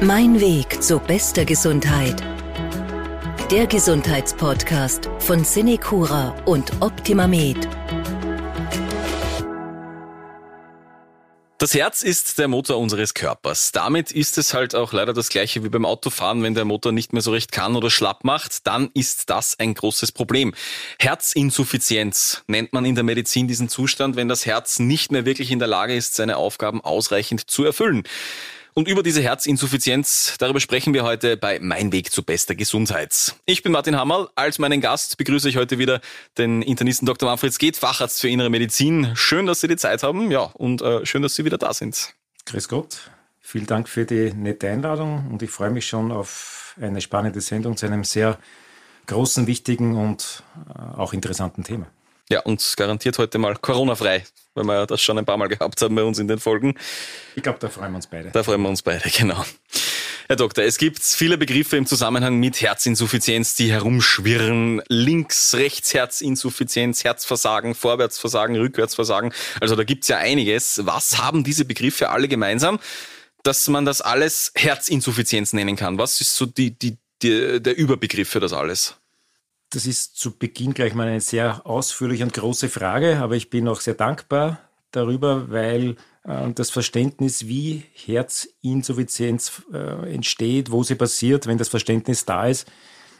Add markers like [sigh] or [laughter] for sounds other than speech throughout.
Mein Weg zu bester Gesundheit. Der Gesundheitspodcast von Cinecura und OptimaMed. Das Herz ist der Motor unseres Körpers. Damit ist es halt auch leider das gleiche wie beim Autofahren. Wenn der Motor nicht mehr so recht kann oder schlapp macht, dann ist das ein großes Problem. Herzinsuffizienz nennt man in der Medizin diesen Zustand, wenn das Herz nicht mehr wirklich in der Lage ist, seine Aufgaben ausreichend zu erfüllen. Und über diese Herzinsuffizienz, darüber sprechen wir heute bei Mein Weg zu bester Gesundheit. Ich bin Martin Hammerl. Als meinen Gast begrüße ich heute wieder den Internisten Dr. Manfred Skeet, Facharzt für Innere Medizin. Schön, dass Sie die Zeit haben. Ja, und äh, schön, dass Sie wieder da sind. Grüß Gott. Vielen Dank für die nette Einladung und ich freue mich schon auf eine spannende Sendung zu einem sehr großen, wichtigen und äh, auch interessanten Thema. Ja, und garantiert heute mal Corona-frei, weil wir ja das schon ein paar Mal gehabt haben bei uns in den Folgen. Ich glaube, da freuen wir uns beide. Da freuen wir uns beide, [laughs] genau. Herr Doktor, es gibt viele Begriffe im Zusammenhang mit Herzinsuffizienz, die herumschwirren. Links, rechts Herzinsuffizienz, Herzversagen, Vorwärtsversagen, Rückwärtsversagen. Also da gibt's ja einiges. Was haben diese Begriffe alle gemeinsam, dass man das alles Herzinsuffizienz nennen kann? Was ist so die, die, die, der Überbegriff für das alles? Das ist zu Beginn gleich mal eine sehr ausführliche und große Frage, aber ich bin auch sehr dankbar darüber, weil äh, das Verständnis, wie Herzinsuffizienz äh, entsteht, wo sie passiert, wenn das Verständnis da ist,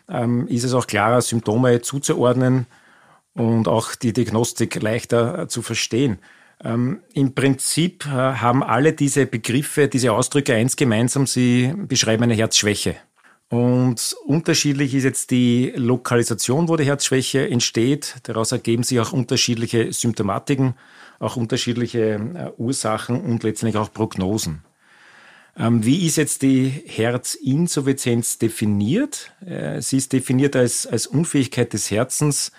ähm, ist es auch klarer, Symptome zuzuordnen und auch die Diagnostik leichter äh, zu verstehen. Ähm, Im Prinzip äh, haben alle diese Begriffe, diese Ausdrücke eins gemeinsam, sie beschreiben eine Herzschwäche. Und unterschiedlich ist jetzt die Lokalisation, wo die Herzschwäche entsteht. Daraus ergeben sich auch unterschiedliche Symptomatiken, auch unterschiedliche äh, Ursachen und letztendlich auch Prognosen. Ähm, wie ist jetzt die Herzinsuffizienz definiert? Äh, sie ist definiert als, als Unfähigkeit des Herzens,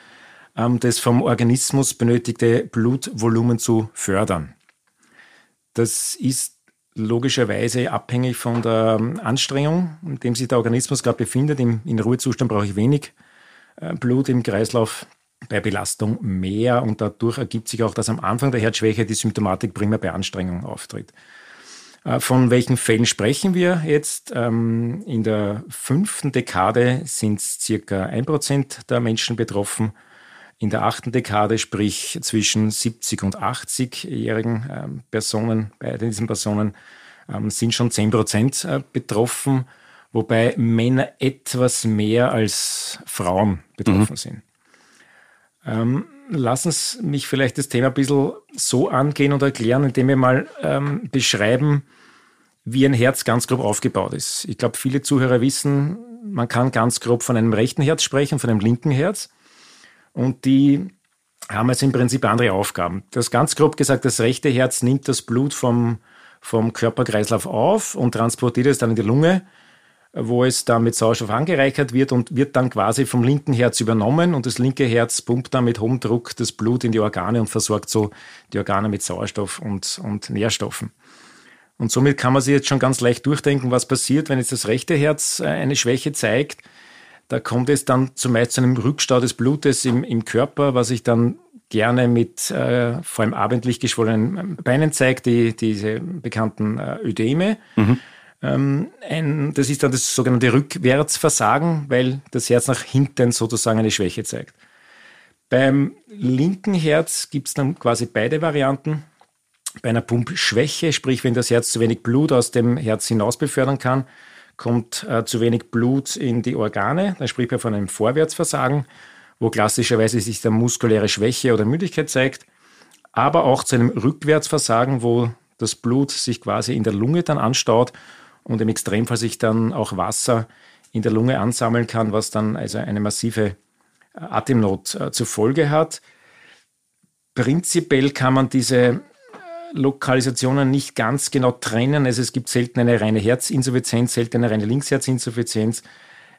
ähm, das vom Organismus benötigte Blutvolumen zu fördern. Das ist logischerweise abhängig von der ähm, Anstrengung, in dem sich der Organismus gerade befindet. Im, in Ruhezustand brauche ich wenig äh, Blut im Kreislauf, bei Belastung mehr und dadurch ergibt sich auch, dass am Anfang der Herzschwäche die Symptomatik primär bei Anstrengung auftritt. Äh, von welchen Fällen sprechen wir jetzt? Ähm, in der fünften Dekade sind circa ein Prozent der Menschen betroffen. In der achten Dekade, sprich zwischen 70 und 80-jährigen ähm, Personen, bei diesen Personen ähm, sind schon 10 Prozent äh, betroffen, wobei Männer etwas mehr als Frauen betroffen mhm. sind. Ähm, lassen Sie mich vielleicht das Thema ein bisschen so angehen und erklären, indem wir mal beschreiben, wie ein Herz ganz grob aufgebaut ist. Ich glaube, viele Zuhörer wissen, man kann ganz grob von einem rechten Herz sprechen, von einem linken Herz. Und die haben jetzt im Prinzip andere Aufgaben. Das ganz grob gesagt, das rechte Herz nimmt das Blut vom, vom Körperkreislauf auf und transportiert es dann in die Lunge, wo es dann mit Sauerstoff angereichert wird und wird dann quasi vom linken Herz übernommen und das linke Herz pumpt dann mit hohem Druck das Blut in die Organe und versorgt so die Organe mit Sauerstoff und, und Nährstoffen. Und somit kann man sich jetzt schon ganz leicht durchdenken, was passiert, wenn jetzt das rechte Herz äh, eine Schwäche zeigt da kommt es dann zumeist zu einem Rückstau des Blutes im, im Körper, was sich dann gerne mit äh, vor allem abendlich geschwollenen Beinen zeigt, die, diese bekannten äh, Ödeme. Mhm. Ähm, ein, das ist dann das sogenannte Rückwärtsversagen, weil das Herz nach hinten sozusagen eine Schwäche zeigt. Beim linken Herz gibt es dann quasi beide Varianten. Bei einer Pumpschwäche, sprich wenn das Herz zu wenig Blut aus dem Herz hinaus befördern kann, kommt äh, zu wenig Blut in die Organe. Dann spricht man von einem Vorwärtsversagen, wo klassischerweise sich dann muskuläre Schwäche oder Müdigkeit zeigt, aber auch zu einem Rückwärtsversagen, wo das Blut sich quasi in der Lunge dann anstaut und im Extremfall sich dann auch Wasser in der Lunge ansammeln kann, was dann also eine massive äh, Atemnot äh, zur Folge hat. Prinzipiell kann man diese Lokalisationen nicht ganz genau trennen. Also es gibt selten eine reine Herzinsuffizienz, selten eine reine Linksherzinsuffizienz,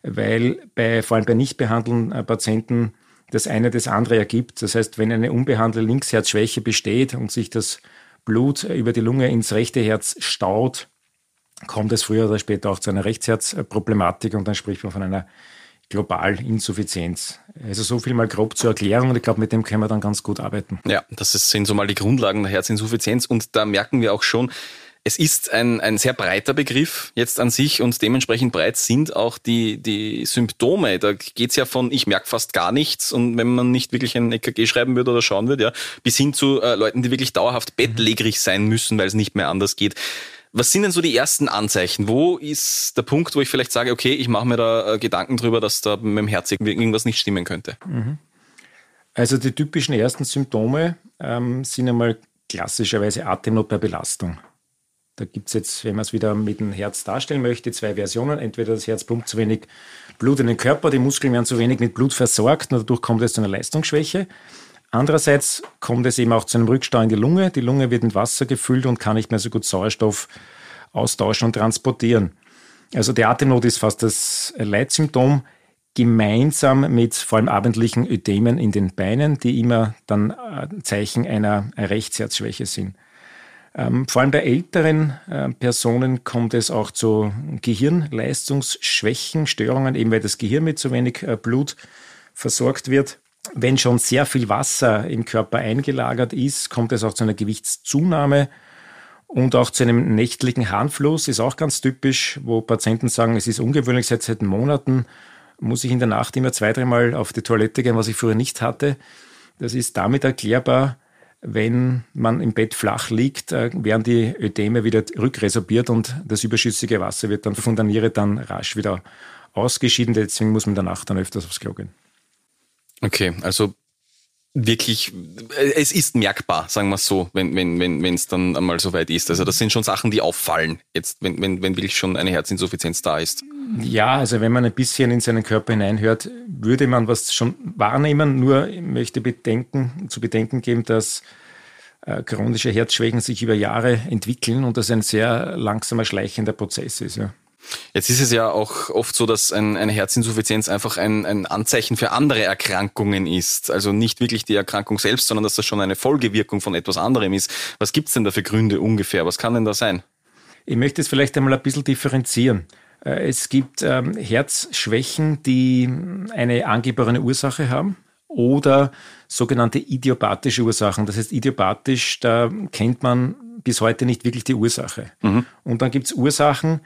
weil bei, vor allem bei nicht behandelnden äh, Patienten das eine das andere ergibt. Das heißt, wenn eine unbehandelte Linksherzschwäche besteht und sich das Blut über die Lunge ins rechte Herz staut, kommt es früher oder später auch zu einer Rechtsherzproblematik und dann spricht man von einer Globalinsuffizienz. Also so viel mal grob zur Erklärung und ich glaube, mit dem können wir dann ganz gut arbeiten. Ja, das sind so mal die Grundlagen der Herzinsuffizienz und da merken wir auch schon, Es ist ein, ein sehr breiter Begriff jetzt an sich und dementsprechend breit sind auch die, die Symptome. Da geht's ja von, ich merke fast gar nichts und wenn man nicht wirklich ein EKG schreiben würde oder schauen würde, ja, bis hin zu äh, Leuten, die wirklich dauerhaft bettlägerig sein müssen, weil es nicht mehr anders geht. Was sind denn so die ersten Anzeichen? Wo ist der Punkt, wo ich vielleicht sage, okay, ich mache mir da äh, Gedanken drüber, dass da mit dem Herz irgendwas nicht stimmen könnte? Mhm. Also die typischen ersten Symptome ähm, sind einmal klassischerweise Atemnot bei Belastung. Da gibt es jetzt, wenn man es wieder mit dem Herz darstellen möchte, zwei Versionen. Entweder das Herz pumpt zu wenig Blut in den Körper, die Muskeln werden zu wenig mit Blut versorgt und dadurch kommt es zu einer Leistungsschwäche. Andererseits kommt es eben auch zu einem Rückstau in die Lunge. Die Lunge wird mit Wasser gefüllt und kann nicht mehr so gut Sauerstoff austauschen und transportieren. Also die Atemnot ist fast das Leitsymptom, gemeinsam mit vor allem abendlichen Ödemen in den Beinen, die immer dann äh, Zeichen einer Rechtsherzschwäche sind. Ähm, vor allem bei älteren äh, Personen kommt es auch zu Gehirnleistungsschwächen, Störungen, eben weil das Gehirn mit zu wenig äh, Blut versorgt wird. Wenn schon sehr viel Wasser im Körper eingelagert ist, kommt es auch zu einer Gewichtszunahme und auch zu einem nächtlichen Harnfluss, ist auch ganz typisch, wo Patienten sagen, es ist ungewöhnlich, seit, seit Monaten muss ich in der Nacht immer zwei, dreimal auf die Toilette gehen, was ich früher nicht hatte. Das ist damit erklärbar, wenn man im Bett flach liegt, äh, werden die Ödeme wieder rückresorbiert und das überschüssige Wasser wird dann von der Niere dann rasch wieder ausgeschieden. Deswegen muss man in der Nacht dann öfters aufs Klo gehen. Okay, also wirklich, äh, es ist merkbar, sagen wir es so, wenn wenn wenn wenn es dann einmal so weit ist. Also das sind schon Sachen, die auffallen, jetzt wenn wenn wenn wirklich schon eine Herzinsuffizienz da ist. Ja, also wenn man ein bisschen in seinen Körper hineinhört, würde man was schon wahrnehmen. Nur möchte bedenken, zu bedenken geben, dass äh, chronische Herzschwächen sich über Jahre entwickeln und das ein sehr langsamer schleichender Prozess ist. Ja. Jetzt ist es ja auch oft so, dass ein, eine Herzinsuffizienz einfach ein, ein Anzeichen für andere Erkrankungen ist. Also nicht wirklich die Erkrankung selbst, sondern dass das schon eine Folgewirkung von etwas anderem ist. Was gibt's denn da für Gründe ungefähr? Was kann denn da sein? Ich möchte es vielleicht einmal ein bisschen differenzieren. Äh, es gibt ähm, Herzschwächen, die eine angeborene Ursache haben oder sogenannte idiopathische Ursachen. Das heißt, idiopathisch, da kennt man bis heute nicht wirklich die Ursache. Mhm. Und dann gibt es Ursachen,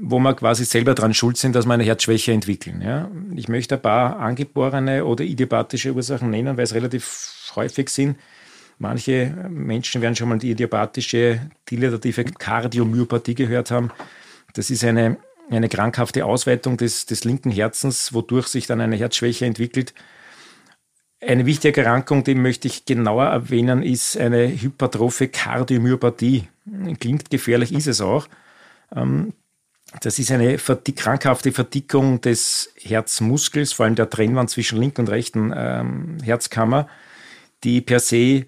wo man quasi selber dran schuld sind, dass wir eine Herzschwäche entwickeln. Ja? Ich möchte ein paar angeborene oder idiopathische Ursachen nennen, weil es relativ häufig sind. Manche Menschen werden schon mal die idiopathische dilatative Kardiomyopathie gehört haben. Das ist eine, eine krankhafte Ausweitung des, des linken Herzens, wodurch sich dann eine Herzschwäche entwickelt. Eine wichtige Erkrankung, die möchte ich genauer erwähnen, ist eine hypertrophe Kardiomyopathie. Klingt gefährlich, ist es auch. Ähm, das ist eine krankhafte Verdickung des Herzmuskels, vor allem der Trennwand zwischen linken und rechten ähm, Herzkammer, die per se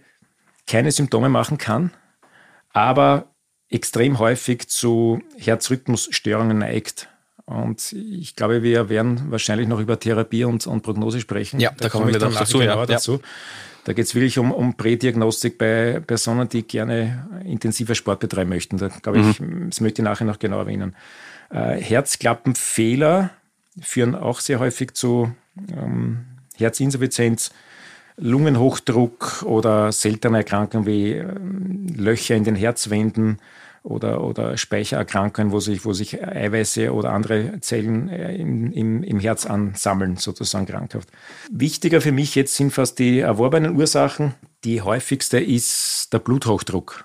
keine Symptome machen kann, aber extrem häufig zu Herzrhythmusstörungen neigt. Und ich glaube, wir werden wahrscheinlich noch über Therapie und, und Prognose sprechen. Ja, da, da kommen wir dann dazu. Ja. dazu. Da geht es wirklich um, um Prädiagnostik bei Personen, die gerne intensiver Sport betreiben möchten. Da glaube ich, mhm. das möchte ich nachher noch genau erwähnen. Äh, Herzklappenfehler führen auch sehr häufig zu ähm, Herzinsuffizienz, Lungenhochdruck oder seltene Erkrankungen wie ähm, Löcher in den Herzwänden oder, oder Speichererkrankungen, wo sich, wo sich Eiweiße oder andere Zellen äh, im, im, im Herz ansammeln, sozusagen krankhaft. Wichtiger für mich jetzt sind fast die erworbenen Ursachen. Die häufigste ist der Bluthochdruck.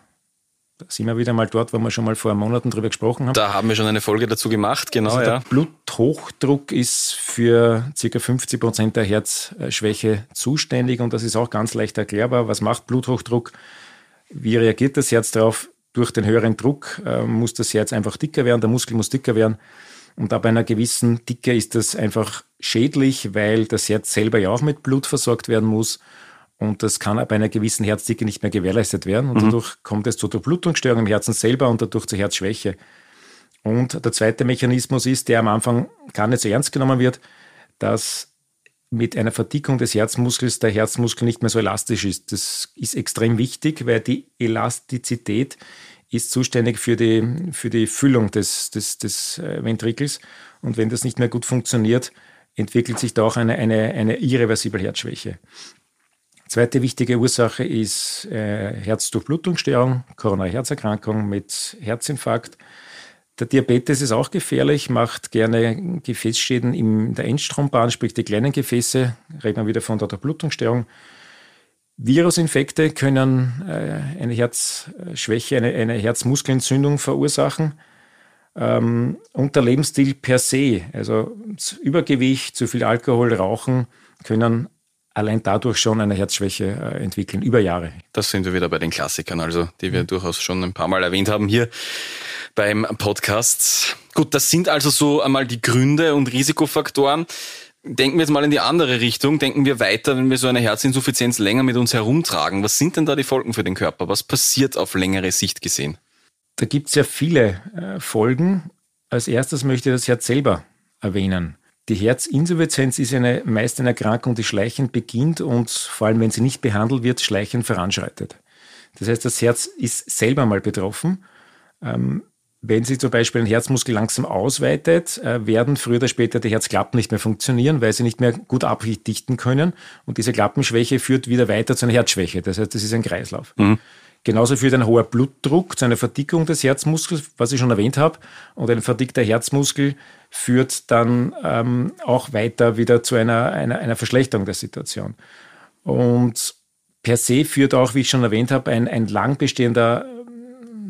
Da sind wir wieder mal dort, wo wir schon mal vor Monaten drüber gesprochen haben. Da haben wir schon eine Folge dazu gemacht, genau. Also ja. Bluthochdruck ist für ca. 50 Prozent der Herzschwäche zuständig und das ist auch ganz leicht erklärbar. Was macht Bluthochdruck? Wie reagiert das Herz darauf? Durch den höheren Druck äh, muss das Herz einfach dicker werden, der Muskel muss dicker werden. Und ab einer gewissen Dicke ist das einfach schädlich, weil das Herz selber ja auch mit Blut versorgt werden muss. Und das kann ab einer gewissen Herzdicke nicht mehr gewährleistet werden. Und mhm. dadurch kommt es zu Durchblutungsstörungen im Herzen selber und dadurch zur Herzschwäche. Und der zweite Mechanismus ist, der am Anfang gar nicht so ernst genommen wird, dass mit einer Verdickung des Herzmuskels der Herzmuskel nicht mehr so elastisch ist. Das ist extrem wichtig, weil die Elastizität ist zuständig für die, für die Füllung des, des, des äh, Ventrikels. Und wenn das nicht mehr gut funktioniert, entwickelt sich da auch eine, eine, eine irreversible Herzschwäche. Zweite wichtige Ursache ist äh, Herzdurchblutungsstörung, koronare Herzerkrankung mit Herzinfarkt. Der Diabetes ist auch gefährlich, macht gerne Gefäßschäden in der Endstrombahn, sprich die kleinen Gefäße, reden wir wieder von der Durchblutungsstörung. Virusinfekte können äh, eine Herzschwäche, eine, eine Herzmuskelentzündung verursachen. Ähm, und der Lebensstil per se, also Übergewicht, zu viel Alkohol, Rauchen, können allein dadurch schon eine Herzschwäche äh, entwickeln, über Jahre. Das sind wir wieder bei den Klassikern, also die wir mhm. durchaus schon ein paar Mal erwähnt haben hier beim Podcast. Gut, das sind also so einmal die Gründe und Risikofaktoren. Denken wir jetzt mal in die andere Richtung. Denken wir weiter, wenn wir so eine Herzinsuffizienz länger mit uns herumtragen. Was sind denn da die Folgen für den Körper? Was passiert auf längere Sicht gesehen? Da gibt es ja viele äh, Folgen. Als erstes möchte ich das Herz selber erwähnen. Die Herzinsuffizienz ist eine, meist eine Erkrankung, die schleichend beginnt und vor allem, wenn sie nicht behandelt wird, schleichend voranschreitet. Das heißt, das Herz ist selber mal betroffen. Ähm, wenn sich zum Beispiel ein Herzmuskel langsam ausweitet, äh, werden früher oder später die Herzklappen nicht mehr funktionieren, weil sie nicht mehr gut abdichten können. Und diese Klappenschwäche führt wieder weiter zu einer Herzschwäche. Das heißt, das ist ein Kreislauf. Mhm. Genauso führt ein hoher Blutdruck zu einer Verdickung des Herzmuskels, was ich schon erwähnt habe. Und ein verdickter Herzmuskel führt dann ähm, auch weiter wieder zu einer, einer, einer Verschlechterung der Situation. Und per se führt auch, wie ich schon erwähnt habe, ein, ein lang bestehender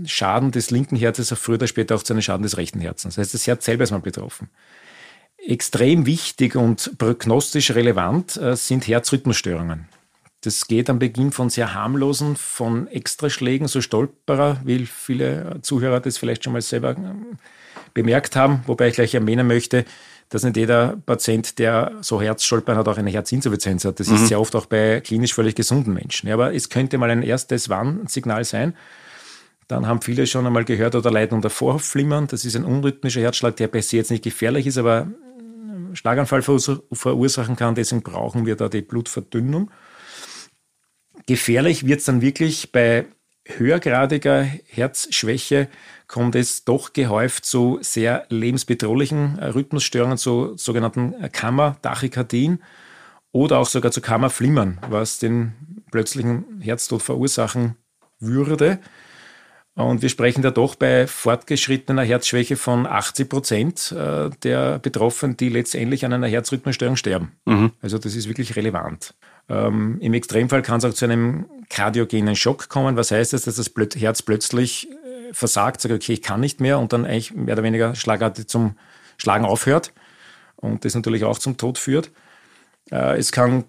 Schaden des linken Herzens auch früher oder später auch zu einem Schaden des rechten Herzens. Das heißt, das Herz selber ist mal betroffen. Extrem wichtig und prognostisch relevant äh, sind Herzrhythmusstörungen. Das geht am Beginn von sehr harmlosen, von Extraschlägen, so Stolperer, wie viele Zuhörer das vielleicht schon mal selber ähm, bemerkt haben, wobei ich gleich erwähnen möchte, dass nicht jeder Patient, der so Herzstolpern hat, auch eine Herzinsuffizienz hat. Das mhm. ist sehr oft auch bei klinisch völlig gesunden Menschen. Ja, aber es könnte mal ein erstes Warnsignal sein. Dann haben viele schon einmal gehört oder leiden unter Vorhofflimmern. Das ist ein unrhythmischer Herzschlag, der per se jetzt nicht gefährlich ist, aber Schlaganfall verursachen kann. Deswegen brauchen wir da die Blutverdünnung. Gefährlich wird es dann wirklich bei höhergradiger Herzschwäche kommt es doch gehäuft zu sehr lebensbedrohlichen Rhythmusstörungen, zu sogenannten Kammer-Tachykardien oder auch sogar zu Kammerflimmern, was den plötzlichen Herztod verursachen würde. Und wir sprechen da doch bei fortgeschrittener Herzschwäche von 80 Prozent äh, der Betroffenen, die letztendlich an einer Herzrhythmusstörung sterben. Mhm. Also das ist wirklich relevant. Ähm, Im Extremfall kann es auch zu einem kardiogenen Schock kommen. Was heißt das? Dass das Herz plötzlich äh, versagt, sagt, okay, ich kann nicht mehr und dann eigentlich mehr oder weniger schlagartig zum Schlagen aufhört und das natürlich auch zum Tod führt. Äh, es kann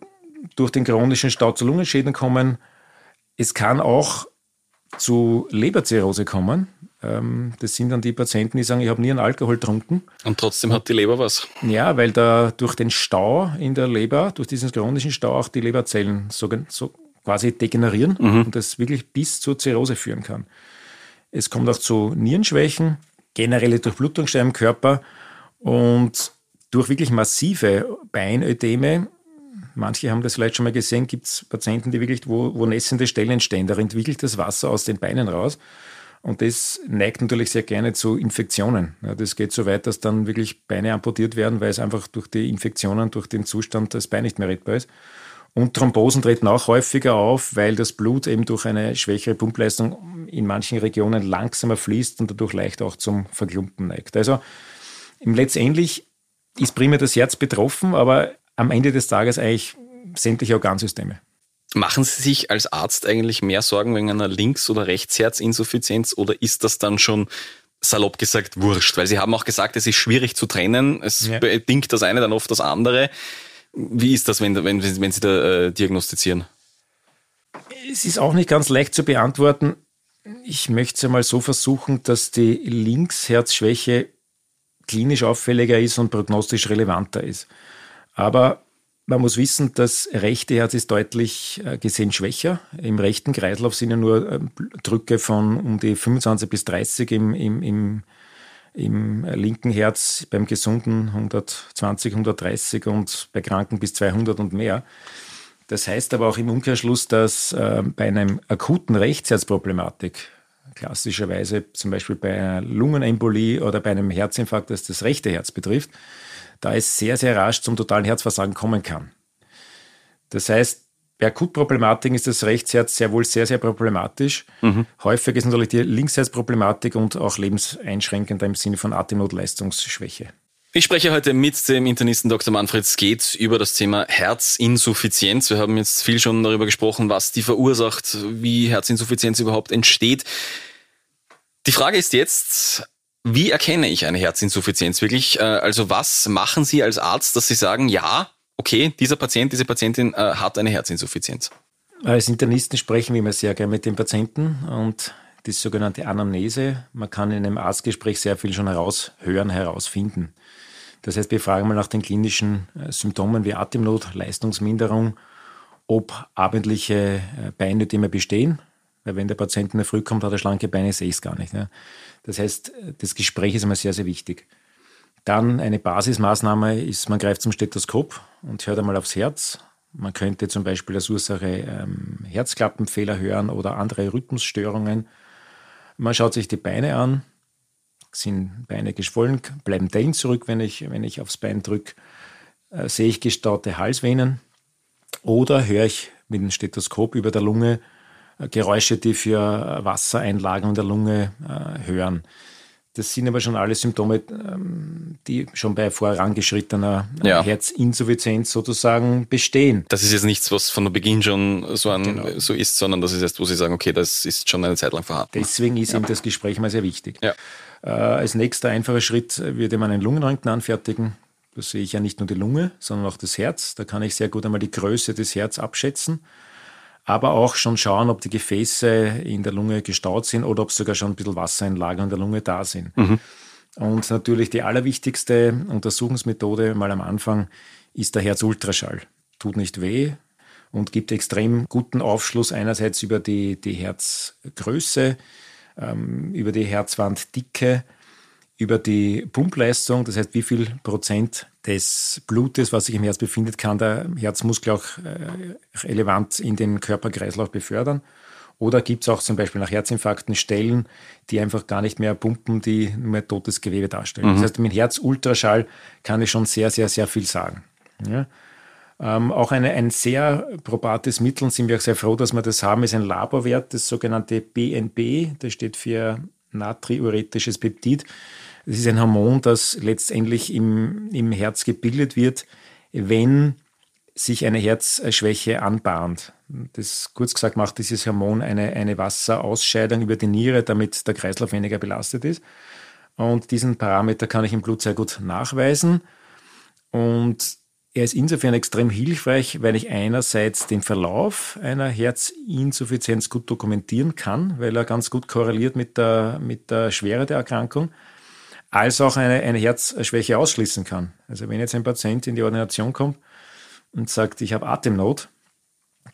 durch den chronischen Stau zu Lungenschäden kommen. Es kann auch zu Leberzirrhose kommen. Ähm, das sind dann die Patienten, die sagen, ich habe nie einen Alkohol getrunken. Und trotzdem hat die Leber was. Ja, weil da durch den Stau in der Leber, durch diesen chronischen Stau auch die Leberzellen so, so quasi degenerieren mhm. und das wirklich bis zur Zirrhose führen kann. Es kommt auch zu Nierenschwächen, generelle Durchblutungsstörungen im Körper und durch wirklich massive Beinödeme manche haben das vielleicht schon mal gesehen, gibt es Patienten, die wirklich, wo, wo nässende Stellen entstehen, da entwickelt das Wasser aus den Beinen raus. Und das neigt natürlich sehr gerne zu Infektionen. Ja, das geht so weit, dass dann wirklich Beine amputiert werden, weil es einfach durch die Infektionen, durch den Zustand das Bein nicht mehr rettbar ist. Und Thrombosen treten auch häufiger auf, weil das Blut eben durch eine schwächere Pumpleistung in manchen Regionen langsamer fließt und dadurch leicht auch zum Verklumpen neigt. Also letztendlich ist primär das Herz betroffen, aber am Ende des Tages eigentlich sämtliche Organsysteme. Machen Sie sich als Arzt eigentlich mehr Sorgen wegen einer Links- oder Rechtsherzinsuffizienz oder ist das dann schon salopp gesagt wurscht? Weil Sie haben auch gesagt, es ist schwierig zu trennen, es ja. bedingt das eine dann oft das andere. Wie ist das, wenn, wenn, wenn Sie da äh, diagnostizieren? Es ist auch nicht ganz leicht zu beantworten. Ich möchte es einmal so versuchen, dass die Linksherzschwäche klinisch auffälliger ist und prognostisch relevanter ist. Aber man muss wissen, das rechte Herz ist deutlich äh, gesehen schwächer. Im rechten Kreislauf sind ja nur ähm, Drücke von um die 25 bis 30 im, im, im, im linken Herz, beim gesunden 120, 130 und bei Kranken bis 200 und mehr. Das heißt aber auch im Umkehrschluss, dass äh, bei einem akuten Rechtsherzproblematik, klassischerweise zum Beispiel bei einer Lungenembolie oder bei einem Herzinfarkt, das das rechte Herz betrifft, da es sehr, sehr rasch zum totalen Herzversagen kommen kann. Das heißt, Bei Akutproblematiken ist das Rechtsherz sehr wohl sehr, sehr problematisch. Mhm. Häufig ist natürlich die Linksherzproblematik und auch lebenseinschränkender im Sinne von Atemnotleistungsschwäche. Ich spreche heute mit dem Internisten Dr. Manfred Skeet über das Thema Herzinsuffizienz. Wir haben jetzt viel schon darüber gesprochen, was die verursacht, wie Herzinsuffizienz überhaupt entsteht. Die Frage ist jetzt, wie erkenne ich eine Herzinsuffizienz wirklich? Äh, also was machen Sie als Arzt, dass Sie sagen, ja, okay, dieser Patient, diese Patientin äh, hat eine Herzinsuffizienz? Als Internisten sprechen wir immer sehr gerne mit den Patienten und die sogenannte Anamnese. Man kann in einem Arztgespräch sehr viel schon heraushören, herausfinden. Das heißt, wir fragen mal nach den klinischen äh, Symptomen wie Atemnot, Leistungsminderung, ob abendliche äh, Beinnöte bestehen. Weil wenn der Patient in der Früh kommt, hat er schlanke Beine, sehe ich es gar nicht. Ja. Das heißt, das Gespräch ist immer sehr, sehr wichtig. Dann eine Basismaßnahme ist, man greift zum Stethoskop und hört einmal aufs Herz. Man könnte zum Beispiel als Ursache ähm, Herzklappenfehler hören oder andere Rhythmusstörungen. Man schaut sich die Beine an, sind Beine geschwollen, bleiben Dellen zurück, wenn ich, wenn ich aufs Bein drücke. Äh, sehe ich gestaute Halsvenen oder höre ich mit dem Stethoskop über der Lunge Geräusche, die für Wassereinlagen in der Lunge äh, hören. Das sind aber schon alle Symptome, ähm, die schon bei vorangeschrittener äh, ja. Herzinsuffizienz sozusagen bestehen. Das ist jetzt nichts, was von Beginn schon so, an, genau. so ist, sondern das ist erst, wo Sie sagen, okay, das ist schon eine Zeit lang vorhanden. Deswegen ist ja. eben das Gespräch mal sehr wichtig. Ja. Äh, als nächster einfacher Schritt würde man einen Lungenröntgen anfertigen. Da sehe ich ja nicht nur die Lunge, sondern auch das Herz. Da kann ich sehr gut einmal die Größe des Herzens abschätzen aber auch schon schauen, ob die Gefäße in der Lunge gestaut sind oder ob sogar schon ein bisschen Wassereinlagen in der Lunge da sind. Mhm. Und natürlich die allerwichtigste Untersuchungsmethode mal am Anfang ist der Herzultraschall. Tut nicht weh und gibt extrem guten Aufschluss einerseits über die, die Herzgröße, ähm, über die Herzwanddicke, über die Pumpleistung, das heißt, wie viel Prozent des Blutes, was sich im Herz befindet, kann der Herzmuskel auch äh, relevant in den Körperkreislauf befördern. Oder gibt es auch zum Beispiel nach Herzinfarkten Stellen, die einfach gar nicht mehr pumpen, die nur mehr totes Gewebe darstellen. Mhm. Das heißt, mit Herzultraschall kann ich schon sehr, sehr, sehr viel sagen. Ja? Ähm, auch eine, ein sehr probates Mittel, und sind wir auch sehr froh, dass wir das haben, ist ein Laborwert, das sogenannte BNB, das steht für natriuretisches Peptid. Das ist ein Hormon, das letztendlich im, im Herz gebildet wird, wenn sich eine Herzschwäche anbahnt. Das kurz gesagt macht dieses Hormon eine, eine Wasserausscheidung über die Niere, damit der Kreislauf weniger belastet ist. Und diesen Parameter kann ich im Blut sehr gut nachweisen. Und er ist insofern extrem hilfreich, weil ich einerseits den Verlauf einer Herzinsuffizienz gut dokumentieren kann, weil er ganz gut korreliert mit der, mit der Schwere der Erkrankung als auch eine, eine Herzschwäche ausschließen kann. Also wenn jetzt ein Patient in die Ordination kommt und sagt, ich habe Atemnot,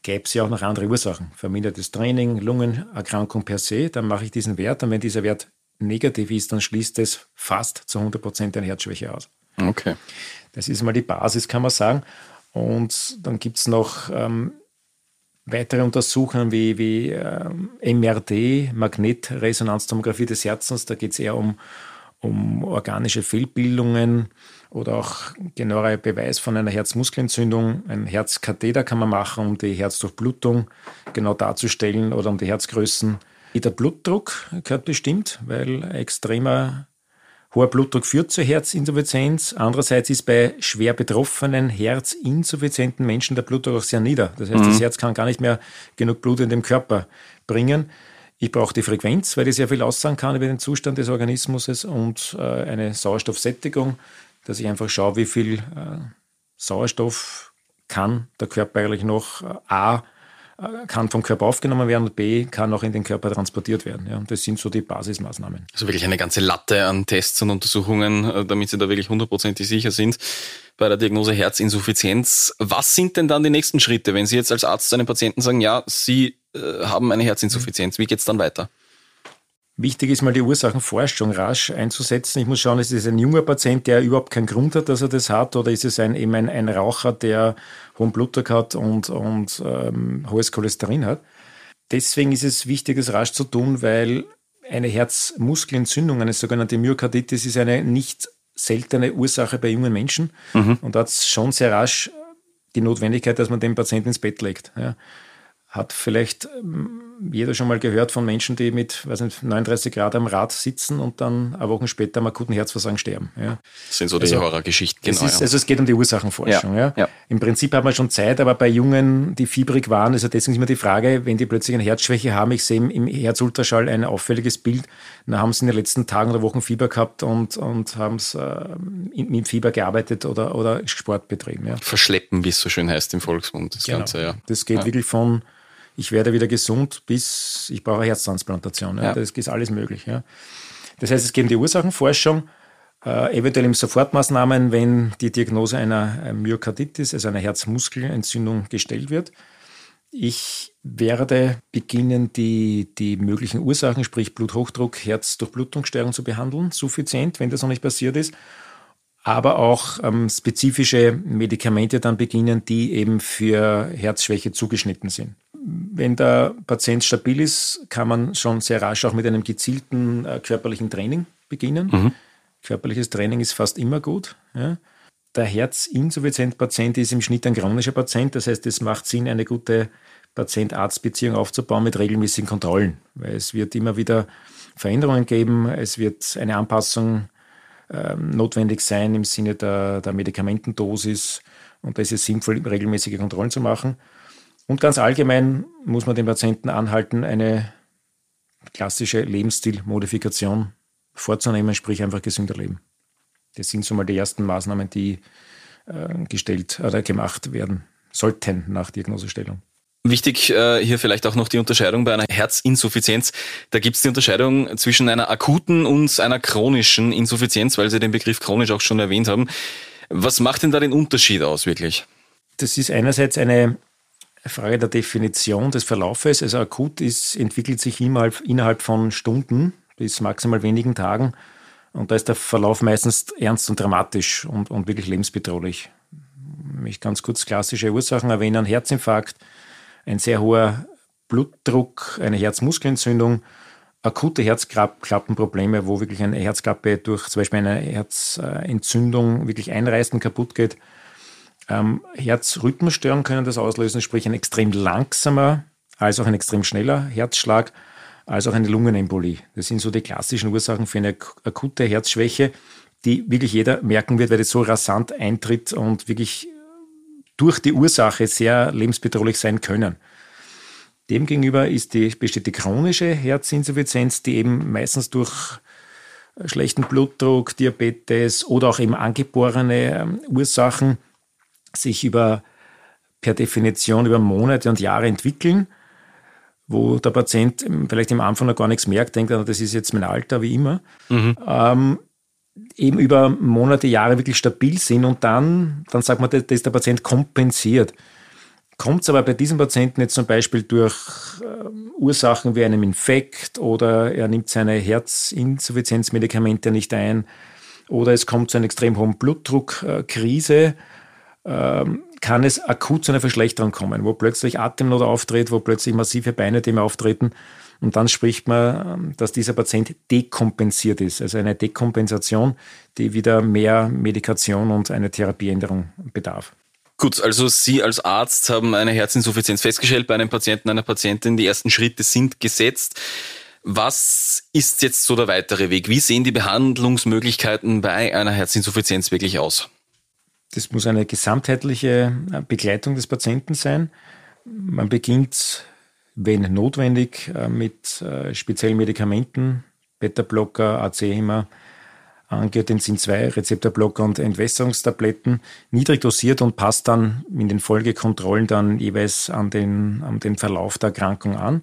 gäbe es ja auch noch andere Ursachen. Vermindertes Training, Lungenerkrankung per se, dann mache ich diesen Wert und wenn dieser Wert negativ ist, dann schließt es fast zu 100 Prozent eine Herzschwäche aus. Okay. Das ist mal die Basis, kann man sagen. Und dann gibt es noch ähm, weitere Untersuchungen wie, wie ähm, MRT, Magnetresonanztomographie des Herzens. Da geht es eher um, um organische Fehlbildungen oder auch genauer Beweis von einer Herzmuskelentzündung. Ein Herzkatheter kann man machen, um die Herzdurchblutung genau darzustellen oder um die Herzgrößen. Der Blutdruck gehört bestimmt, weil extremer hoher Blutdruck führt zur Herzinsuffizienz. Andererseits ist bei schwer betroffenen, herzinsuffizienten Menschen der Blutdruck auch sehr nieder. Das heißt, mhm. das Herz kann gar nicht mehr genug Blut in den Körper bringen. Ich brauche die Frequenz, weil die sehr viel aussagen kann über den Zustand des Organismus und äh, eine Sauerstoffsättigung, dass ich einfach schaue, wie viel äh, Sauerstoff kann der Körper eigentlich noch äh, A äh, kann vom Körper aufgenommen werden und B kann auch in den Körper transportiert werden. Ja, das sind so die Basismaßnahmen. Also wirklich eine ganze Latte an Tests und Untersuchungen, äh, damit Sie da wirklich hundertprozentig sicher sind bei der Diagnose Herzinsuffizienz. Was sind denn dann die nächsten Schritte, wenn Sie jetzt als Arzt zu einem Patienten sagen, ja, Sie äh, haben eine Herzinsuffizienz. Wie geht es dann weiter? Wichtig ist mal die Ursachenforschung rasch einzusetzen. Ich muss schauen, ist es ein junger Patient, der überhaupt keinen Grund hat, dass er das hat, oder ist es ein, eben ein, ein Raucher, der hohen Blutdruck hat und, und ähm, hohes Cholesterin hat. Deswegen ist es wichtig, das rasch zu tun, weil eine Herzmuskelentzündung, eine sogenannte Myokarditis, ist eine nicht seltene Ursache bei jungen Menschen. Mhm. Und da hat es schon sehr rasch die Notwendigkeit, dass man den Patienten ins Bett legt. Ja hat vielleicht ähm, jeder schon mal gehört von Menschen, die mit weiß nicht, 39 Grad am Rad sitzen und dann eine Woche später am akuten Herzversagen sterben. Ja. Das sind so die also, Horrorgeschichten, genau. Ist, also es geht um die Ursachenforschung. Ja, ja. Im Prinzip hat man schon Zeit, aber bei Jungen, die fiebrig waren, also deswegen ist immer die Frage, wenn die plötzlich eine Herzschwäche haben, ich sehe im Herzultraschall ein auffälliges Bild, dann haben sie in den letzten Tagen oder Wochen Fieber gehabt und, und haben es äh, mit Fieber gearbeitet oder, oder Sport betrieben. Verschleppen, wie es so schön heißt im Volksmund, das genau. Ganze, ja. Das geht wirklich von ich werde wieder gesund, bis ich brauche eine Herztransplantation. Ja. Das ist alles möglich. Ja. Das heißt, es geht um die Ursachenforschung, äh, eventuell im Sofortmaßnahmen, wenn die Diagnose einer Myokarditis, also einer Herzmuskelentzündung, gestellt wird. Ich werde beginnen, die, die möglichen Ursachen, sprich Bluthochdruck, Herzdurchblutungsstörung zu behandeln, suffizient, wenn das noch nicht passiert ist aber auch ähm, spezifische Medikamente dann beginnen, die eben für Herzschwäche zugeschnitten sind wenn der Patient stabil ist, kann man schon sehr rasch auch mit einem gezielten äh, körperlichen Training beginnen. Mhm. Körperliches Training ist fast immer gut. Ja. Der Herzinsuffizienzpatient ist im Schnitt ein chronischer Patient. Das heißt, es macht Sinn, eine gute Patient-Arzt-Beziehung aufzubauen mit regelmäßigen Kontrollen, weil es wird immer wieder Veränderungen geben. Es wird eine Anpassung ähm, notwendig sein im Sinne der, der Medikamentendosis. Und da ist es sinnvoll, regelmäßige Kontrollen zu machen. Und ganz allgemein muss man den Patienten anhalten, eine klassische Lebensstilmodifikation vorzunehmen, sprich einfach gesünder leben. Das sind so mal die ersten Maßnahmen, die äh, gestellt oder gemacht werden sollten nach Diagnosestellung. Wichtig äh, hier vielleicht auch noch die Unterscheidung bei einer Herzinsuffizienz. Da gibt es die Unterscheidung zwischen einer akuten und einer chronischen Insuffizienz, weil Sie den Begriff chronisch auch schon erwähnt haben. Was macht denn da den Unterschied aus wirklich? Das ist einerseits eine Frage der Definition des Verlaufes. Also akut ist, entwickelt sich innerhalb, innerhalb von Stunden bis maximal wenigen Tagen. Und da ist der Verlauf meistens ernst und dramatisch und, und wirklich lebensbedrohlich. Ich ganz kurz klassische Ursachen erwähnen. Herzinfarkt, ein sehr hoher Blutdruck, eine Herzmuskelentzündung, akute Herzklappenprobleme, wo wirklich eine Herzklappe durch zum Beispiel eine Herzentzündung wirklich einreißt und kaputt geht ähm, Herzrhythmusstörungen können das auslösen, sprich ein extrem langsamer, als auch ein extrem schneller Herzschlag, als auch eine Lungenembolie. Das sind so die klassischen Ursachen für eine akute Herzschwäche, die wirklich jeder merken wird, weil das so rasant eintritt und wirklich durch die Ursache sehr lebensbedrohlich sein können. Demgegenüber ist die, besteht die chronische Herzinsuffizienz, die eben meistens durch schlechten Blutdruck, Diabetes oder auch eben angeborene ähm, Ursachen sich über per Definition über Monate und Jahre entwickeln, wo der Patient vielleicht im Anfang noch gar nichts merkt, denkt, das ist jetzt mein Alter, wie immer, mhm. ähm, eben über Monate, Jahre wirklich stabil sind und dann, dann sagt man, dass der Patient kompensiert. Kommt es aber bei diesem Patienten jetzt zum Beispiel durch äh, Ursachen wie einem Infekt oder er nimmt seine Herzinsuffizienzmedikamente nicht ein oder es kommt zu einer extrem hohen Blutdruckkrise, äh, ähm, kann es akut zu einer Verschlechterung kommen, wo plötzlich Atemnot auftritt, wo plötzlich massive Beinödeme auftreten. Und dann spricht man, ähm, dass dieser Patient dekompensiert ist, also eine Dekompensation, die wieder mehr Medikation und eine Therapieänderung bedarf. Gut, also Sie als Arzt haben eine Herzinsuffizienz festgestellt bei einem Patienten, einer Patientin. Die ersten Schritte sind gesetzt. Was ist jetzt so der weitere Weg? Wie sehen die Behandlungsmöglichkeiten bei einer Herzinsuffizienz wirklich aus? Das muss eine gesamtheitliche äh, Begleitung des Patienten sein. Man beginnt, wenn notwendig, äh, mit äh, speziellen Medikamenten, Beta-Blocker, AC-Hämmer, Angiotensin 2, Rezeptorblocker und Entwässerungstabletten, niedrig dosiert und passt dann in den Folgekontrollen dann jeweils an den, an den Verlauf der Erkrankung an.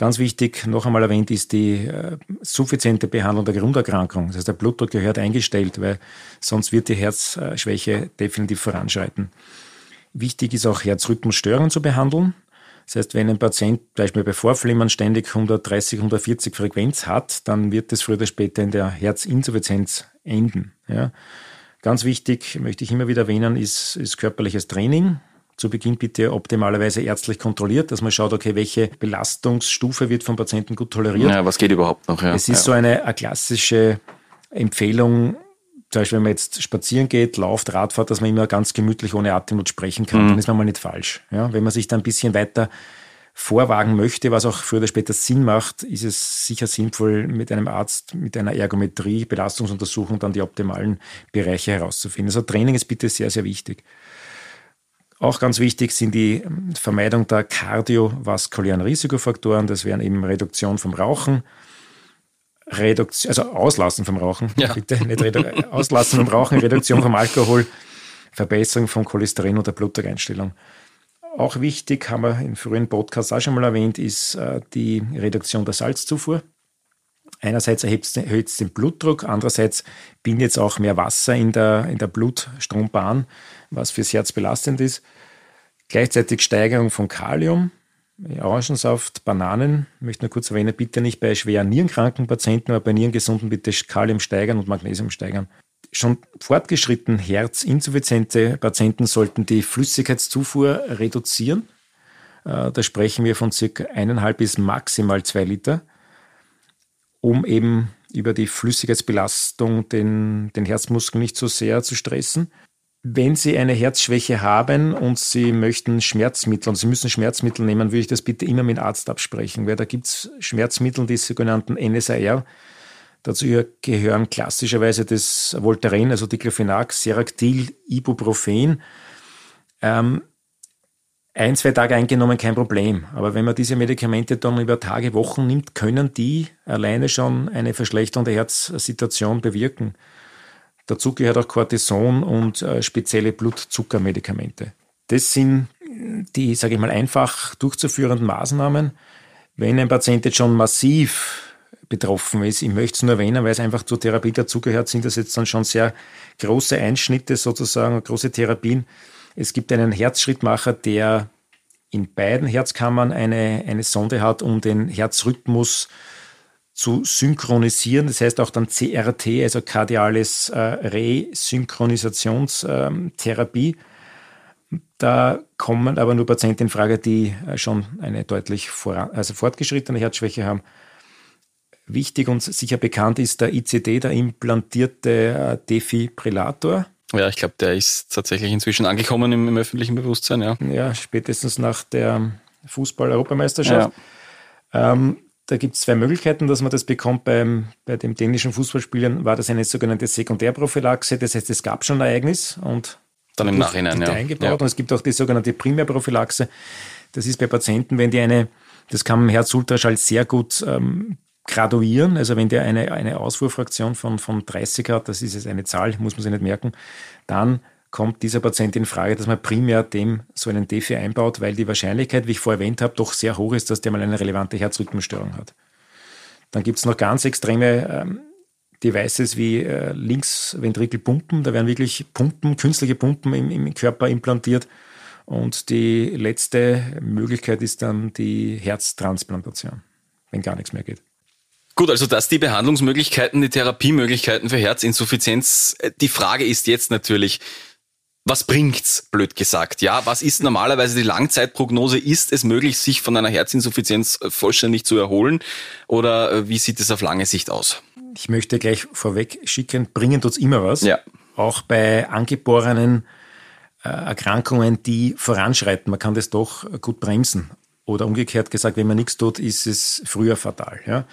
Ganz wichtig, noch einmal erwähnt, ist die äh, suffiziente Behandlung der Grunderkrankung. Das heißt, der Blutdruck gehört eingestellt, weil sonst wird die Herzschwäche definitiv voranschreiten. Wichtig ist auch Herzrhythmusstörungen zu behandeln. Das heißt, wenn ein Patient zum Beispiel bei Vorflimmern ständig 130, 140 Frequenz hat, dann wird das früher oder später in der Herzinsuffizienz enden. Ja. Ganz wichtig, möchte ich immer wieder erwähnen, ist, ist körperliches Training zu Beginn bitte optimalerweise ärztlich kontrolliert, dass man schaut, okay, welche Belastungsstufe wird vom Patienten gut toleriert. Ja, was geht überhaupt noch? Ja. Es ist ja. so eine, eine klassische Empfehlung, zum Beispiel, wenn man jetzt spazieren geht, lauft, Radfahrt, dass man immer ganz gemütlich ohne Atemnot sprechen kann, mhm. dann ist man mal nicht falsch. Ja, wenn man sich da ein bisschen weiter vorwagen möchte, was auch früher oder später Sinn macht, ist es sicher sinnvoll, mit einem Arzt, mit einer Ergometrie, Belastungsuntersuchung dann die optimalen Bereiche herauszufinden. Also Training ist bitte sehr, sehr wichtig. Auch ganz wichtig sind die Vermeidung der kardiovaskulären Risikofaktoren. Das wären eben Reduktion vom Rauchen, Reduktion, also Auslassen vom Rauchen, ja. [laughs] bitte, nicht Redu Auslassen vom Rauchen, Reduktion vom Alkohol, Verbesserung von Cholesterin und der Blutdruckeinstellung. Auch wichtig, haben wir im frühen Podcast auch schon mal erwähnt, ist äh, die Reduktion der Salzzufuhr. Einerseits erhöht es den Blutdruck, andererseits bindet es auch mehr Wasser in der, in der Blutstrombahn, was fürs Herz belastend ist. Gleichzeitig Steigerung von Kalium, Orangensaft, Bananen. Ich möchte nur kurz erwähnen, bitte nicht bei schwer nierenkranken Patienten, aber bei Nierengesunden bitte Kalium steigern und Magnesium steigern. Schon fortgeschritten herzinsuffiziente Patienten sollten die Flüssigkeitszufuhr reduzieren. Äh, da sprechen wir von circa eineinhalb bis maximal zwei Liter, um eben über die Flüssigkeitsbelastung den, den Herzmuskel nicht so sehr zu stressen. Wenn Sie eine Herzschwäche haben und Sie möchten Schmerzmittel und Sie müssen Schmerzmittel nehmen, würde ich das bitte immer mit dem Arzt absprechen, weil da gibt es Schmerzmittel, die sogenannten NSAR. Dazu gehören klassischerweise das Voltaren, also Diclofenac, Seractil, Ibuprofen. Ähm, ein, zwei Tage eingenommen, kein Problem. Aber wenn man diese Medikamente dann über Tage, Wochen nimmt, können die alleine schon eine Verschlechterung der Herzsituation bewirken. Dazu gehört auch Cortison und äh, spezielle Blutzuckermedikamente. Das sind die, sage ich mal, einfach durchzuführenden Maßnahmen. Wenn ein Patient jetzt schon massiv betroffen ist, ich möchte es nur erwähnen, weil es einfach zur Therapie dazugehört, sind das jetzt dann schon sehr große Einschnitte sozusagen, große Therapien. Es gibt einen Herzschrittmacher, der in beiden Herzkammern eine, eine Sonde hat, um den Herzrhythmus zu synchronisieren. Das heißt auch dann CRT, also kardiales äh, Resynchronisationstherapie. Da kommen aber nur Patienten in Frage, die äh, schon eine deutlich voran, also fortgeschrittene Herzschwäche haben. Wichtig und sicher bekannt ist der ICD, der implantierte äh, Defibrillator. Ja, ich glaube, der ist tatsächlich inzwischen angekommen im, im, öffentlichen Bewusstsein. Ja, ja spätestens nach der Fußball-Europameisterschaft. Ja. Ähm, da gibt es zwei Möglichkeiten, dass man das bekommt. Beim, bei den dänischen Fußballspielern war das eine sogenannte Sekundärprophylaxe. Das heißt, es gab schon ein Ereignis und dann im Nachhinein ja. eingebaut. Ja. Und es gibt auch die sogenannte Primärprophylaxe. Das ist bei Patienten, wenn die eine, das kann man im Herzultraschall sehr gut ähm, graduieren. Also wenn der eine, eine Ausfuhrfraktion von, von 30 hat, das ist jetzt eine Zahl, muss man sich nicht merken, dann kommt dieser Patient in Frage, dass man primär dem so einen Defi einbaut, weil die Wahrscheinlichkeit, wie ich vorher erwähnt habe, doch sehr hoch ist, dass der mal eine relevante Herzrhythmusstörung hat. Dann gibt es noch ganz extreme ähm, Devices wie äh, Linksventrikelpumpen. Da werden wirklich Pumpen, künstliche Pumpen im, im Körper implantiert. Und die letzte Möglichkeit ist dann die Herztransplantation, wenn gar nichts mehr geht. Gut, also das die Behandlungsmöglichkeiten, die Therapiemöglichkeiten für Herzinsuffizienz. Äh, die Frage ist jetzt natürlich, was bringt's, blöd gesagt? Ja, was ist normalerweise die Langzeitprognose? Ist es möglich, sich von einer Herzinsuffizienz äh, vollständig zu erholen? Oder äh, wie sieht es auf lange Sicht aus? Ich möchte gleich vorweg schicken, bringen tut's immer was. Ja. Auch bei angeborenen äh, Erkrankungen, die voranschreiten. Man kann das doch gut bremsen. Oder umgekehrt gesagt, wenn man nichts tut, ist es früher fatal. Ja.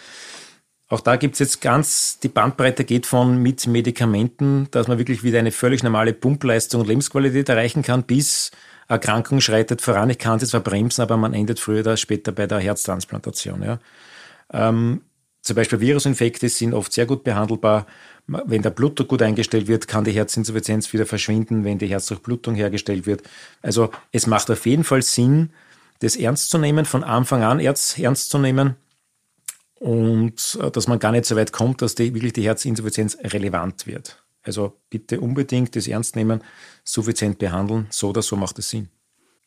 Auch da gibt es jetzt ganz, die Bandbreite geht von mit Medikamenten, dass man wirklich wieder eine völlig normale Pumpleistung und Lebensqualität erreichen kann, bis Erkrankung schreitet voran. Ich kann es zwar bremsen, aber man endet früher oder später bei der Herztransplantation. Ja. Ähm, zum Beispiel Virusinfekte sind oft sehr gut behandelbar. Wenn der Blutdruck gut eingestellt wird, kann die Herzinsuffizienz wieder verschwinden, wenn die Herzdurchblutung hergestellt wird. Also es macht auf jeden Fall Sinn, das ernst zu nehmen, von Anfang an ernst zu nehmen und äh, dass man gar nicht so weit kommt, dass die, wirklich die Herzinsuffizienz relevant wird. Also bitte unbedingt das ernst nehmen, suffizient behandeln, so oder so macht es Sinn.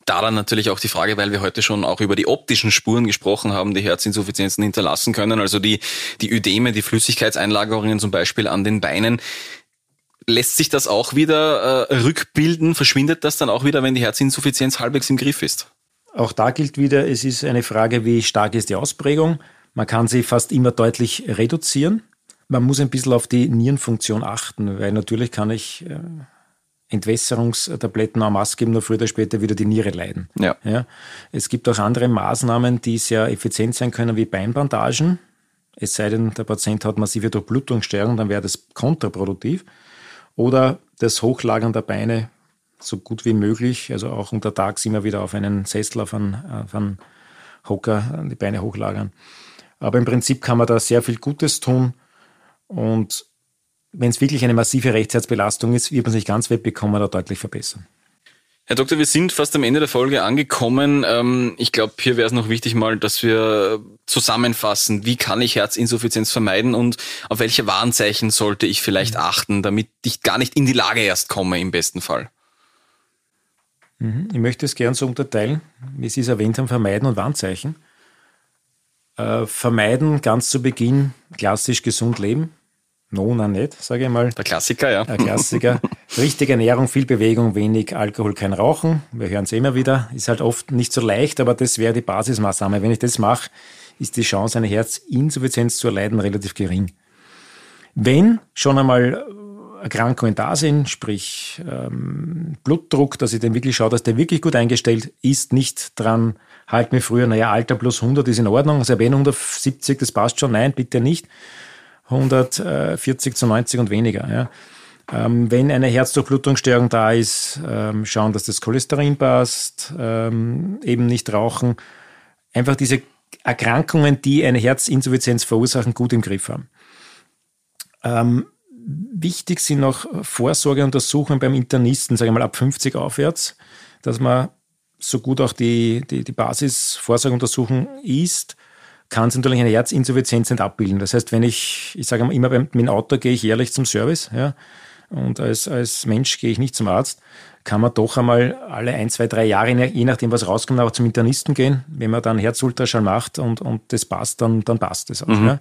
Da dann natürlich auch die Frage, weil wir heute schon auch über die optischen Spuren gesprochen haben, die Herzinsuffizienzen hinterlassen können, also die, die Ödeme, die Flüssigkeitseinlagerungen zum Beispiel an den Beinen. Lässt sich das auch wieder äh, rückbilden? Verschwindet das dann auch wieder, wenn die Herzinsuffizienz halbwegs im Griff ist? Auch da gilt wieder, es ist eine Frage, wie stark ist die Ausprägung. Man kann sie fast immer deutlich reduzieren. man muss ein bisschen auf die Nierenfunktion achten, weil natürlich kann ich äh, Entwässerungstabletten en masse geben, nur früher oder später wieder die Niere leiden. Ja. Ja. Es gibt auch andere Maßnahmen, die sehr effizient sein können, wie Beinbandagen. Es sei denn, der Patient hat massive Durchblutungsstörungen, dann wäre das kontraproduktiv. Oder das Hochlagern der Beine so gut wie möglich, also auch untertags immer wieder auf einen Sessel, auf einen, auf einen Hocker die Beine hochlagern. Aber im Prinzip kann man da sehr viel Gutes tun und wenn es wirklich eine massive Rechtsherzbelastung ist, wird man sich ganz wegbekommen oder deutlich verbessern. Herr Doktor, wir sind fast am Ende der Folge angekommen. Ähm, ich glaube, hier wäre es noch wichtig mal, dass wir zusammenfassen, wie kann ich Herzinsuffizienz vermeiden und auf welche Warnzeichen sollte ich vielleicht mhm. achten, damit ich gar nicht in die Lage erst komme im besten Fall. Mhm. Ich möchte es gern so unterteilen, wie Sie es erwähnt haben, vermeiden und Warnzeichen. Äh, vermeiden ganz zu Beginn klassisch gesund leben. No, na nicht, sage ich mal. Der Klassiker, ja. Der Klassiker. [laughs] Richtige Ernährung, viel Bewegung, wenig Alkohol, kein Rauchen. Wir hören es immer wieder. Ist halt oft nicht so leicht, aber das wäre die Basismaßnahme. Wenn ich das mache, ist die Chance, eine Herzinsuffizienz zu erleiden, relativ gering. Wenn schon einmal Erkrankungen da sind, sprich ähm, Blutdruck, dass ich den wirklich schaue, dass der wirklich gut eingestellt ist, nicht dran halt mir früher, naja, Alter plus 100 ist in Ordnung, also erwähne 170, das passt schon, nein, bitte nicht 140 zu 90 und weniger. Ja. Ähm, wenn eine Herzdurchblutungsstörung da ist, ähm, schauen, dass das Cholesterin passt, ähm, eben nicht rauchen. Einfach diese Erkrankungen, die eine Herzinsuffizienz verursachen, gut im Griff haben. Ähm, wichtig sind noch Vorsorgeuntersuchungen beim Internisten, sage ich mal ab 50 aufwärts, dass man so gut auch die, die, die Basisvorsorgeuntersuchung ist kann es natürlich eine Herzinsuffizienz nicht abbilden. Das heißt, wenn ich, ich sage immer, mit dem Auto gehe ich jährlich zum Service, ja, und als, als Mensch gehe ich nicht zum Arzt, kann man doch einmal alle ein, zwei, drei Jahre, je nachdem, was rauskommt, auch zum Internisten gehen. Wenn man dann Herzultraschall macht und, und das passt, dann, dann passt das auch. Mhm. Ja.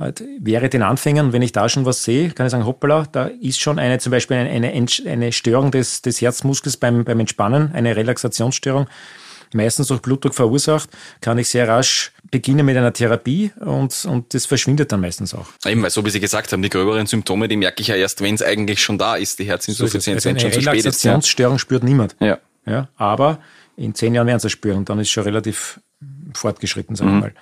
Halt, wäre den Anfängern, wenn ich da schon was sehe, kann ich sagen, hoppala, da ist schon eine, zum Beispiel eine, eine, eine Störung des, des Herzmuskels beim, beim Entspannen, eine Relaxationsstörung, meistens durch Blutdruck verursacht, kann ich sehr rasch beginnen mit einer Therapie und, und das verschwindet dann meistens auch. Eben, weil so wie Sie gesagt haben, die gröberen Symptome, die merke ich ja erst, wenn es eigentlich schon da ist, die Herzinsuffizienz, so also eine Relaxationsstörung spürt niemand. Ja. ja. Aber in zehn Jahren werden sie es spüren und dann ist es schon relativ fortgeschritten, sagen wir mhm. mal.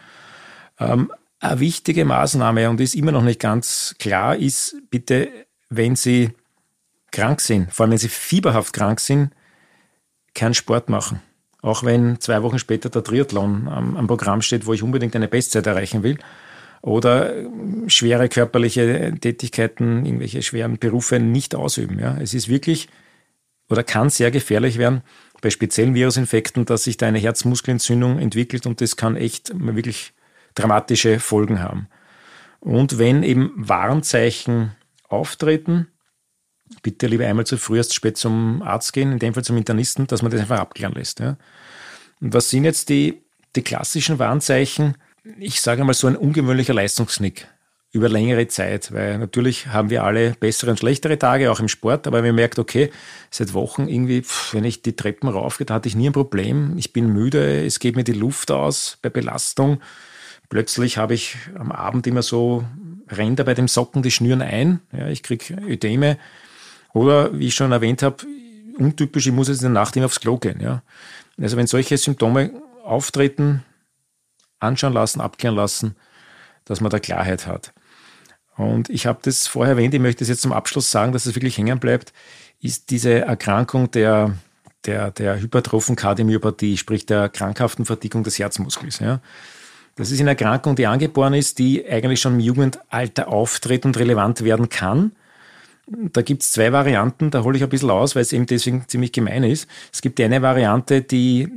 Ähm, eine wichtige Maßnahme und ist immer noch nicht ganz klar, ist bitte, wenn Sie krank sind, vor allem wenn Sie fieberhaft krank sind, keinen Sport machen. Auch wenn zwei Wochen später der Triathlon am, am Programm steht, wo ich unbedingt eine Bestzeit erreichen will. Oder äh, schwere körperliche Tätigkeiten, irgendwelche schweren Berufe nicht ausüben. Ja. Es ist wirklich oder kann sehr gefährlich werden bei speziellen Virusinfekten, dass sich da eine Herzmuskelentzündung entwickelt und das kann echt wirklich dramatische Folgen haben. Und wenn eben Warnzeichen auftreten, bitte lieber einmal zu früh erst spät zum Arzt gehen, in dem Fall zum Internisten, dass man das einfach abklären lässt. Ja. Und was sind jetzt die, die klassischen Warnzeichen? Ich sage mal so ein ungewöhnlicher Leistungsknick über längere Zeit, weil natürlich haben wir alle bessere und schlechtere Tage, auch im Sport, aber wenn man merkt, okay, seit Wochen irgendwie, pff, wenn ich die Treppen raufgehe, da hatte ich nie ein Problem, ich bin müde, es geht mir die Luft aus bei Belastung. Plötzlich habe ich am Abend immer so Ränder bei dem Socken, die schnüren ein, ja, ich kriege Ödeme, oder, wie ich schon erwähnt habe, untypisch, ich muss jetzt in der Nacht immer aufs Klo gehen. Ja. Also wenn solche Symptome auftreten, anschauen lassen, abklären lassen, dass man da Klarheit hat. Und ich habe das vorher erwähnt, ich möchte es jetzt zum Abschluss sagen, dass es wirklich hängen bleibt, ist diese Erkrankung der, der, der hypertrophen Kardiomyopathie, sprich der krankhaften Verdickung des Herzmuskels. Ja. Das ist eine Erkrankung, die angeboren ist, die eigentlich schon im Jugendalter auftritt und relevant werden kann. Da gibt es zwei Varianten, da hole ich ein bisschen aus, weil es eben deswegen ziemlich gemein ist. Es gibt eine Variante, die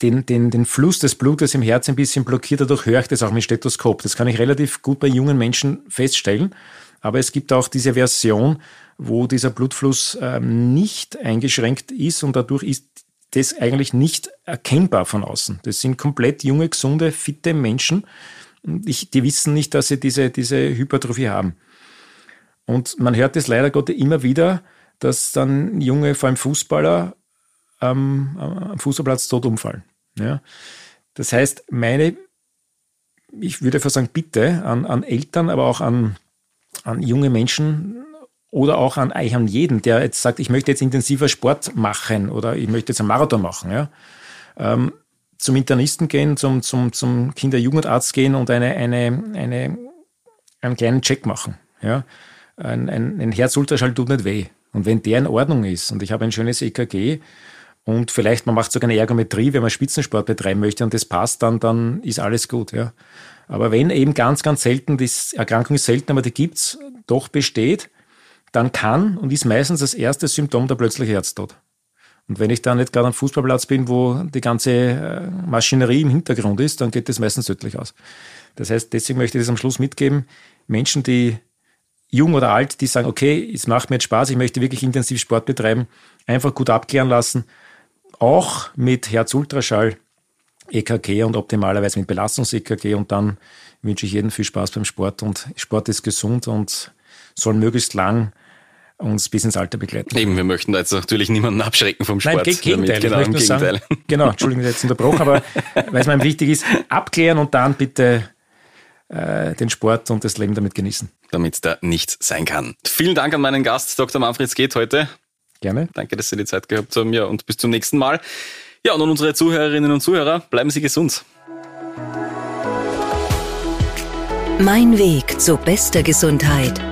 den, den, den Fluss des Blutes im Herz ein bisschen blockiert, dadurch höre ich das auch mit Stethoskop. Das kann ich relativ gut bei jungen Menschen feststellen. Aber es gibt auch diese Version, wo dieser Blutfluss ähm, nicht eingeschränkt ist und dadurch ist das eigentlich nicht erkennbar von außen. Das sind komplett junge, gesunde, fitte Menschen. Ich, die wissen nicht, dass sie diese, diese Hypertrophie haben. Und man hört es leider Gottes immer wieder, dass dann junge, vor allem Fußballer, ähm, am Fußballplatz tot umfallen. Ja. Das heißt, meine, ich würde fast sagen, Bitte an, an Eltern, aber auch an an junge Menschen oder auch an, eigentlich an jeden, der jetzt sagt, ich möchte jetzt intensiver Sport machen oder ich möchte jetzt einen Marathon machen, ja, ähm, zum Internisten gehen, zum, zum, zum Kinder-Jugendarzt gehen und eine, eine, eine, einen kleinen Check machen. Ja. Ein, ein, ein Herzultraschall tut nicht weh. Und wenn der in Ordnung ist und ich habe ein schönes EKG und vielleicht man macht sogar eine Ergometrie, wenn man Spitzensport betreiben möchte und das passt, dann, dann ist alles gut. Ja. Aber wenn eben ganz, ganz selten, die Erkrankung ist selten, aber die gibt es, doch besteht, dann kann und ist meistens das erste Symptom der plötzliche Herztod. Und wenn ich da nicht gerade am Fußballplatz bin, wo die ganze äh, Maschinerie im Hintergrund ist, dann geht das meistens tödlich aus. Das heißt, deswegen möchte ich das am Schluss mitgeben. Menschen, die jung oder alt, die sagen, okay, es macht mir jetzt Spaß, ich möchte wirklich intensiv Sport betreiben, einfach gut abklären lassen. Auch mit Herzultraschall, EKG und optimalerweise mit Belastungs-EKG. Und dann wünsche ich jedem viel Spaß beim Sport. Und Sport ist gesund und soll möglichst lang uns bis ins Alter begleiten. Eben, wir möchten da jetzt natürlich niemanden abschrecken vom Sport. Nein, Gegenteil. Genau, im Gegenteil. Sagen, genau, Entschuldigung, jetzt unterbrochen, aber [laughs] weil es mir wichtig ist, abklären und dann bitte äh, den Sport und das Leben damit genießen. Damit da nichts sein kann. Vielen Dank an meinen Gast, Dr. Manfred Geht heute. Gerne. Danke, dass Sie die Zeit gehabt haben. Ja, und bis zum nächsten Mal. Ja, und an unsere Zuhörerinnen und Zuhörer, bleiben Sie gesund. Mein Weg zu bester Gesundheit